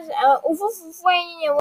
mas uh, o vovô foi